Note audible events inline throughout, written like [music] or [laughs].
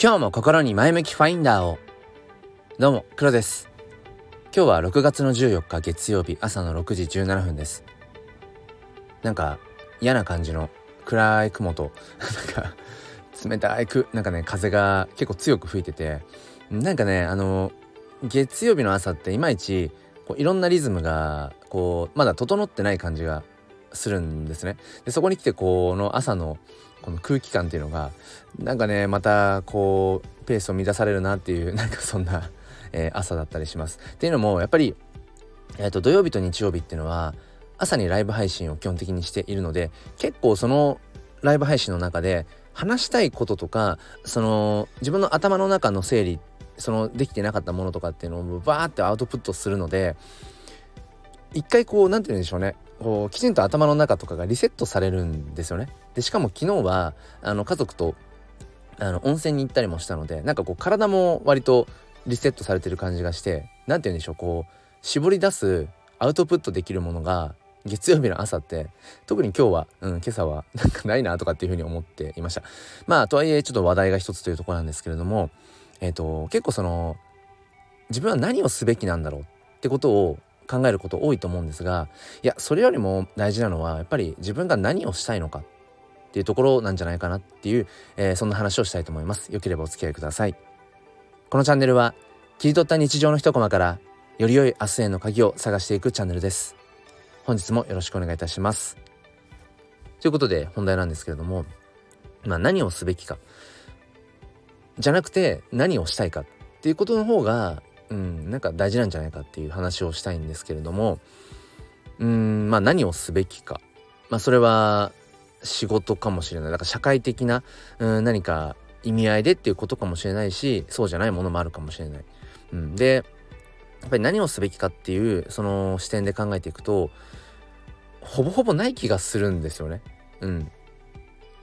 今日も心に前向きファインダーを。どうも黒です。今日は6月の14日月曜日朝の6時17分です。なんか嫌な感じの暗い雲と [laughs] なんか冷たいくなんかね風が結構強く吹いててなんかねあの月曜日の朝っていまいちこういろんなリズムがこうまだ整ってない感じがするんですね。でそこに来てこの朝のこの空気感っていうのがなんかねまたこうペースを乱されるなっていう [laughs] なんかそんな、えー、朝だったりします。っていうのもやっぱり、えーと、土曜日と日曜日っていうのは朝にライブ配信を基本的にしているので結構そのライブ配信の中で話したいこととかその自分の頭の中の整理そのできてなかったものとかっていうのをバーってアウトプットするので一回こう何て言うんでしょうねこうきちんと頭の中とかがリセットされるんですよね。でしかも昨日はあの家族とあの温泉に行ったりもしたのでなんかこう体も割とリセットされてる感じがして何て言うんでしょうこう絞り出すアウトプットできるものが月曜日の朝って特に今日は、うん、今朝はなんかないなとかっていうふうに思っていました。まあとはいえちょっと話題が一つというところなんですけれどもえっ、ー、と結構その自分は何をすべきなんだろうってことを考えること多いと思うんですがいやそれよりも大事なのはやっぱり自分が何をしたいのかっていうところなんじゃないかなっていう、えー、そんな話をしたいと思います。よければお付き合いください。このチャンネルは切り取った日常の一コマからより良い明日への鍵を探していくチャンネルです。本日もよろしくお願いいたします。ということで本題なんですけれどもまあ何をすべきか。じゃなくて何をしたいか。っていうことの方がうん、なんか大事なんじゃないかっていう話をしたいんですけれどもうんまあ何をすべきか、まあ、それは仕事かもしれないだから社会的なうん何か意味合いでっていうことかもしれないしそうじゃないものもあるかもしれない。うん、でやっぱり何をすべきかっていうその視点で考えていくとほぼほぼない気がするんですよね。うん、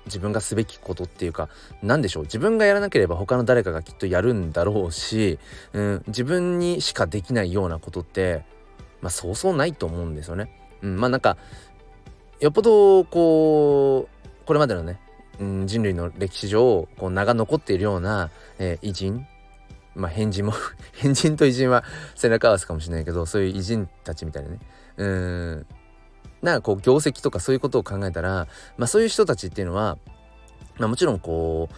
自分がすべきことっていうか何でしょう自分がやらなければ他の誰かがきっとやるんだろうし、うん、自分にしかできないようなことってまあそうそうないと思うんですよね。うん、まあなんかよっぽどこうこれまでのね、うん、人類の歴史上こう名が残っているような、えー、偉人まあ変人も [laughs] 変人と偉人は背中合わせかもしれないけどそういう偉人たちみたいなねうんなこう業績とかそういうことを考えたら、まあ、そういう人たちっていうのは、まあ、もちろんこう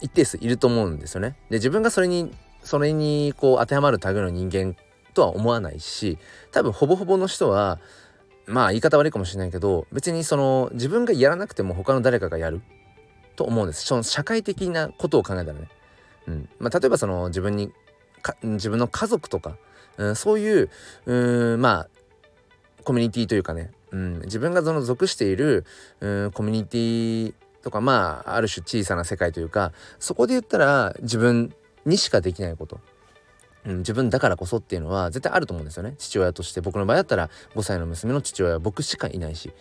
一定数いると思うんですよね。で自分がそれにそれにこう当てはまる類の人間とは思わないし多分ほぼほぼの人はまあ言い方悪いかもしれないけど別にその自分がやらなくても他の誰かがやる。と思うんです。その社会的なことを考えたらね。うん。まあ、例えばその自分に自分の家族とか、うん、そういううんまあコミュニティというかね、うん、自分がその属している、うん、コミュニティとかまあある種小さな世界というかそこで言ったら自分にしかできないこと、うん、自分だからこそっていうのは絶対あると思うんですよね。父親として。僕の場合だったら5歳の娘の父親は僕しかいないし。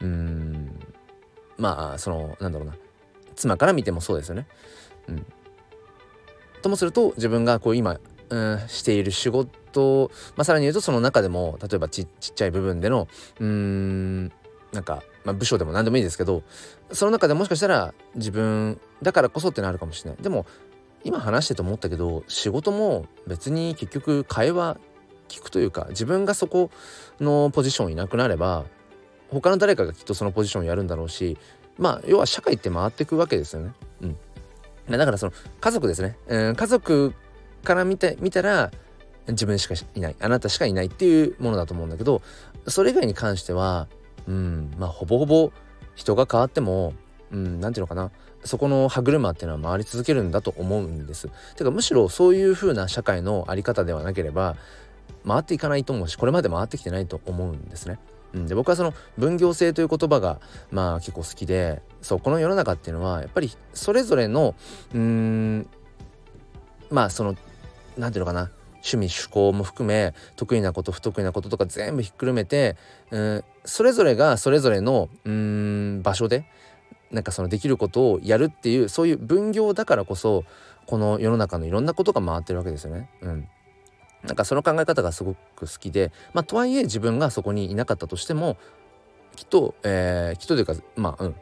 うんまあそのなんだろうな。妻から見てもそうですよね。うん、ともすると自分がこう今、うん、している仕事、まあ、さらに言うとその中でも例えばちっちゃい部分でのうーんなんか、まあ、部署でも何でもいいですけどその中でもしかしたら自分だからこそってのあるかもしれない。でも今話してて思ったけど仕事も別に結局会話聞くというか自分がそこのポジションいなくなれば他の誰かがきっとそのポジションやるんだろうしまあ要は社会って回ってくわけですよね。うん、だからその家族ですね、うん、家族から見て見たら自分しかいない。あなたしかいないっていうものだと思うんだけどそれ以外に関してはうんまあほぼほぼ人が変わってもうん何て言うのかな。そこの歯車っていうのは回り続けるんだと思うんです。てかむしろそういう風な社会の在り方ではなければ回っていかないと思うしこれまで回ってきてないと思うんですね。うん、で僕はその分業制という言葉がまあ結構好きでそうこの世の中っていうのはやっぱりそれぞれのうんまあその何て言うのかな趣味趣向も含め得意なこと不得意なこととか全部ひっくるめて、うん、それぞれがそれぞれのうん場所でなんかそのできることをやるっていうそういう分業だからこそこの世の中のいろんなことが回ってるわけですよね。うん、なんかその考え方がすごく好きで、まあ、とはいえ自分がそこにいなかったとしてもきっと、えー、きっとというかまあうん。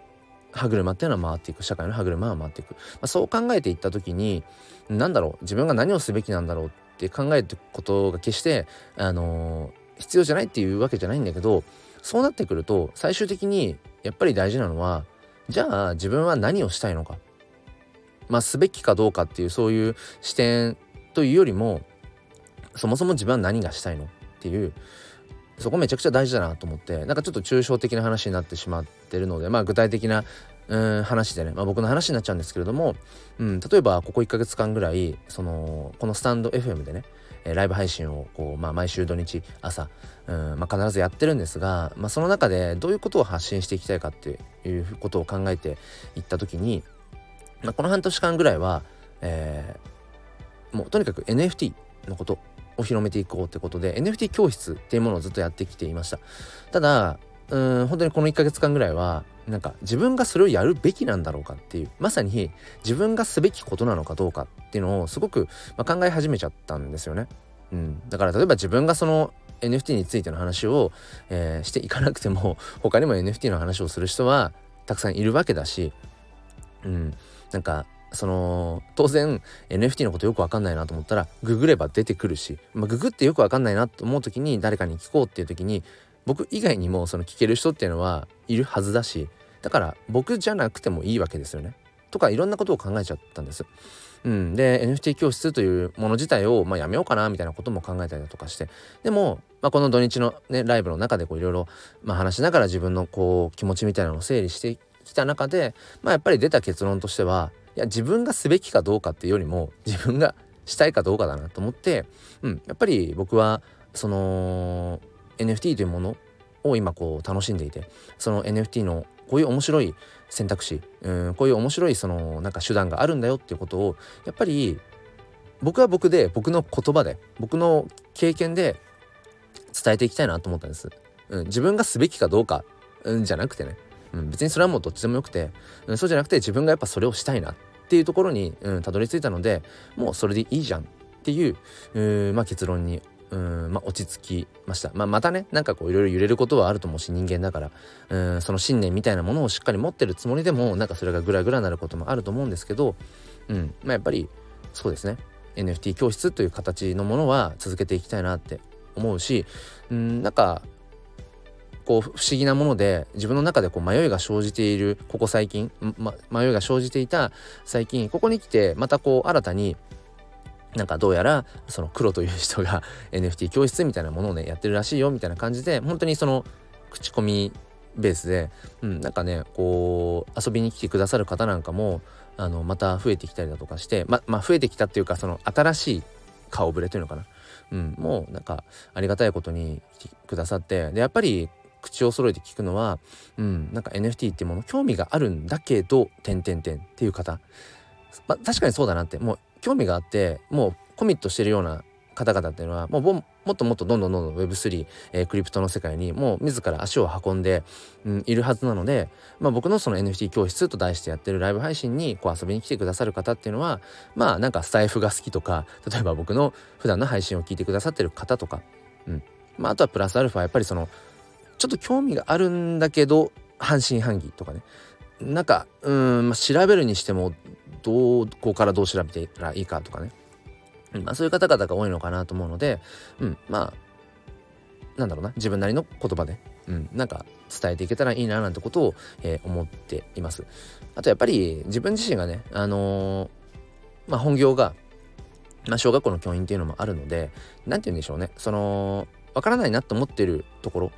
歯車っていうのは回っていく。社会の歯車は回っていく、まあ、そう考えていった時に何だろう自分が何をすべきなんだろうって考えることが決してあのー、必要じゃないっていうわけじゃないんだけどそうなってくると最終的にやっぱり大事なのはじゃあ自分は何をしたいのか。まあすべきかどうかっていうそういう視点というよりもそもそも自分は何がしたいのっていうそこめちゃくちゃ大事だなと思ってなんかちょっと抽象的な話になってしまってるのでまあ具体的なうん話でね、まあ、僕の話になっちゃうんですけれども、うん、例えばここ1ヶ月間ぐらいそのこのスタンド FM でねライブ配信をこう、まあ、毎週土日朝、うんまあ、必ずやってるんですが、まあ、その中でどういうことを発信していきたいかっていうことを考えていった時に、まあ、この半年間ぐらいは、えー、もうとにかく NFT のことを広めていこうってことで NFT 教室っていうものをずっとやってきていました。ただうん本当にこの1ヶ月間ぐらいはなんか自分がそれをやるべきなんだろうかっていうまさに自分がすべきことなのかどうかっていうのをすごく、まあ、考え始めちゃったんですよね。うん、だから例えば自分がその NFT についての話を、えー、していかなくても [laughs] 他にも NFT の話をする人はたくさんいるわけだし、うん、なんかその当然 NFT のことよくわかんないなと思ったらググれば出てくるし、まあ、ググってよくわかんないなと思う時に誰かに聞こうっていう時に僕以外にもその聞ける人っていうのはいるはずだしだから僕じゃなくてもいいわけですよね。とかいろんなことを考えちゃったんです。うん、で NFT 教室というもの自体を、まあ、やめようかなみたいなことも考えたりだとかしてでも、まあ、この土日の、ね、ライブの中でいろいろ話しながら自分のこう気持ちみたいなのを整理してきた中で、まあ、やっぱり出た結論としてはいや自分がすべきかどうかっていうよりも自分がしたいかどうかだなと思って、うん、やっぱり僕はその NFT というものを今こう楽しんでいてその NFT のこういう面白い選択肢うんこういう面白いそのなんか手段があるんだよっていうことをやっぱり僕は僕で僕の言葉で僕の経験で伝えていきたいなと思ったんです。うん、自分がすべきかどうか、うん、じゃなくてね、うん、別にそれはもうどっちでもよくて、うん、そうじゃなくて自分がやっぱそれをしたいなっていうところに、うん、たどり着いたのでもうそれでいいじゃんっていう、うまあ、結論にうんまあ、落ち着きました、まあ、またねなんかこういろいろ揺れることはあると思うし人間だから。うんその信念みたいなものをしっかり持ってるつもりでもなんかそれがグラグラなることもあると思うんですけど、うんまあ、やっぱりそうですね。NFT 教室という形のものは続けていきたいなって思うしうんなんかこう不思議なもので自分の中でこう迷いが生じているここ最近、ま、迷いが生じていた最近ここに来てまたこう新たになんかどうやらその黒という人が [laughs] NFT 教室みたいなものをねやってるらしいよみたいな感じで本当にその口コミベースで、うん、なんかねこう遊びに来てくださる方なんかもあのまた増えてきたりだとかしてままあ増えてきたっていうかその新しい顔ぶれというのかな、うん、もうなんかありがたいことに来てくださってでやっぱり口を揃えて聞くのは、うん、なんか NFT っていうもの興味があるんだけど「点点点」っていう方、まあ、確かにそうだなって。もう興味があってもうコミットしてるような方々っていうのはもうもっともっとどんどんどんどん Web3、えー、クリプトの世界にもう自ら足を運んで、うん、いるはずなので、まあ、僕のその NFT 教室と題してやってるライブ配信にこう遊びに来てくださる方っていうのはまあなんかスタイフが好きとか例えば僕の普段の配信を聞いてくださってる方とか、うん。まあ、あとはプラスアルファやっぱりそのちょっと興味があるんだけど半信半疑とかね。なんかうん、まあ、調べるにしてもどこからどう調べてらいいかとかね、うんまあ、そういう方々が多いのかなと思うので、うん、まあなんだろうな自分なりの言葉で、うん、なんか伝えていけたらいいななんてことを、えー、思っています。あとやっぱり自分自身がね、あのー、まあ、本業が、まあ、小学校の教員っていうのもあるので何て言うんでしょうねその分からないなと思ってるところ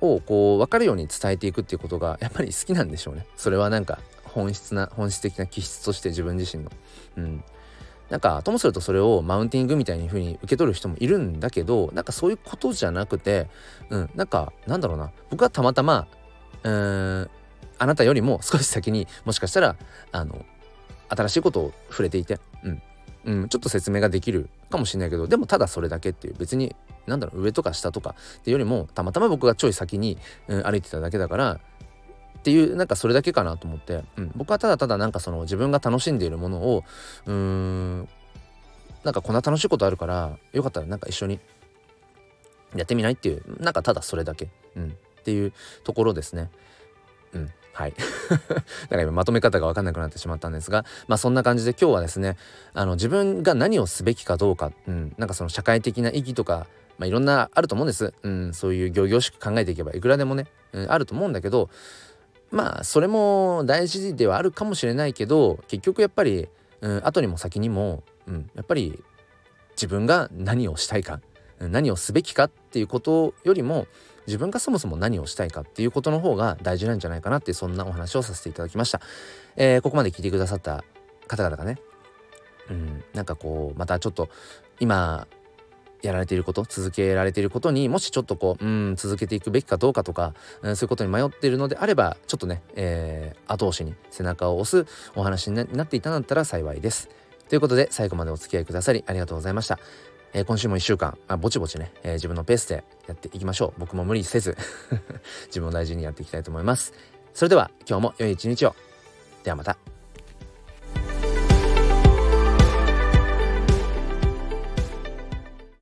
をこう分かるように伝えていくっていうことがやっぱり好きなんでしょうね。それはなんか本質な本質的な気質として自分自身の。うん、なんかともするとそれをマウンティングみたいに風に受け取る人もいるんだけどなんかそういうことじゃなくて、うん、なんかなんだろうな。僕はたまたまうんあなたよりも少し先にもしかしたらあの新しいことを触れていて、うん。うん、ちょっと説明ができるかもしれないけどでもただそれだけっていう別になんだろう上とか下とかっていうよりもたまたま僕がちょい先に、うん、歩いてただけだからっていうなんかそれだけかなと思って、うん、僕はただただなんかその自分が楽しんでいるものをうーんなんかこんな楽しいことあるからよかったらなんか一緒にやってみないっていうなんかただそれだけ、うん、っていうところですね。うん、はい。[laughs] だから今まとめ方が分かんなくなってしまったんですが、まあそんな感じで今日はですね、あの自分が何をすべきかどうか、うん、なんかその社会的な意義とか、まあいろんなあると思うんです。うん、そういう行々しく考えていけばいくらでもね、うん、あると思うんだけど、まあそれも大事ではあるかもしれないけど、結局やっぱり、うん、後にも先にも、うん、やっぱり自分が何をしたいか、何をすべきかっていうことよりも自分がそもそも何をしたいかっていうことの方が大事なんじゃないかなってそんなお話をさせていただきました、えー、ここまで聞いてくださった方々がねうんなんかこうまたちょっと今やられていること続けられていることにもしちょっとこううん続けていくべきかどうかとか、うん、そういうことに迷っているのであればちょっとね、えー、後押しに背中を押すお話になっていたんだったら幸いです。ということで最後までお付き合いくださりありがとうございました。えー、今週も1週間、まあ、ぼちぼちね、えー、自分のペースでやっていきましょう。僕も無理せず [laughs] 自分を大事にやっていきたいと思います。それでは今日も良い一日を。ではまた。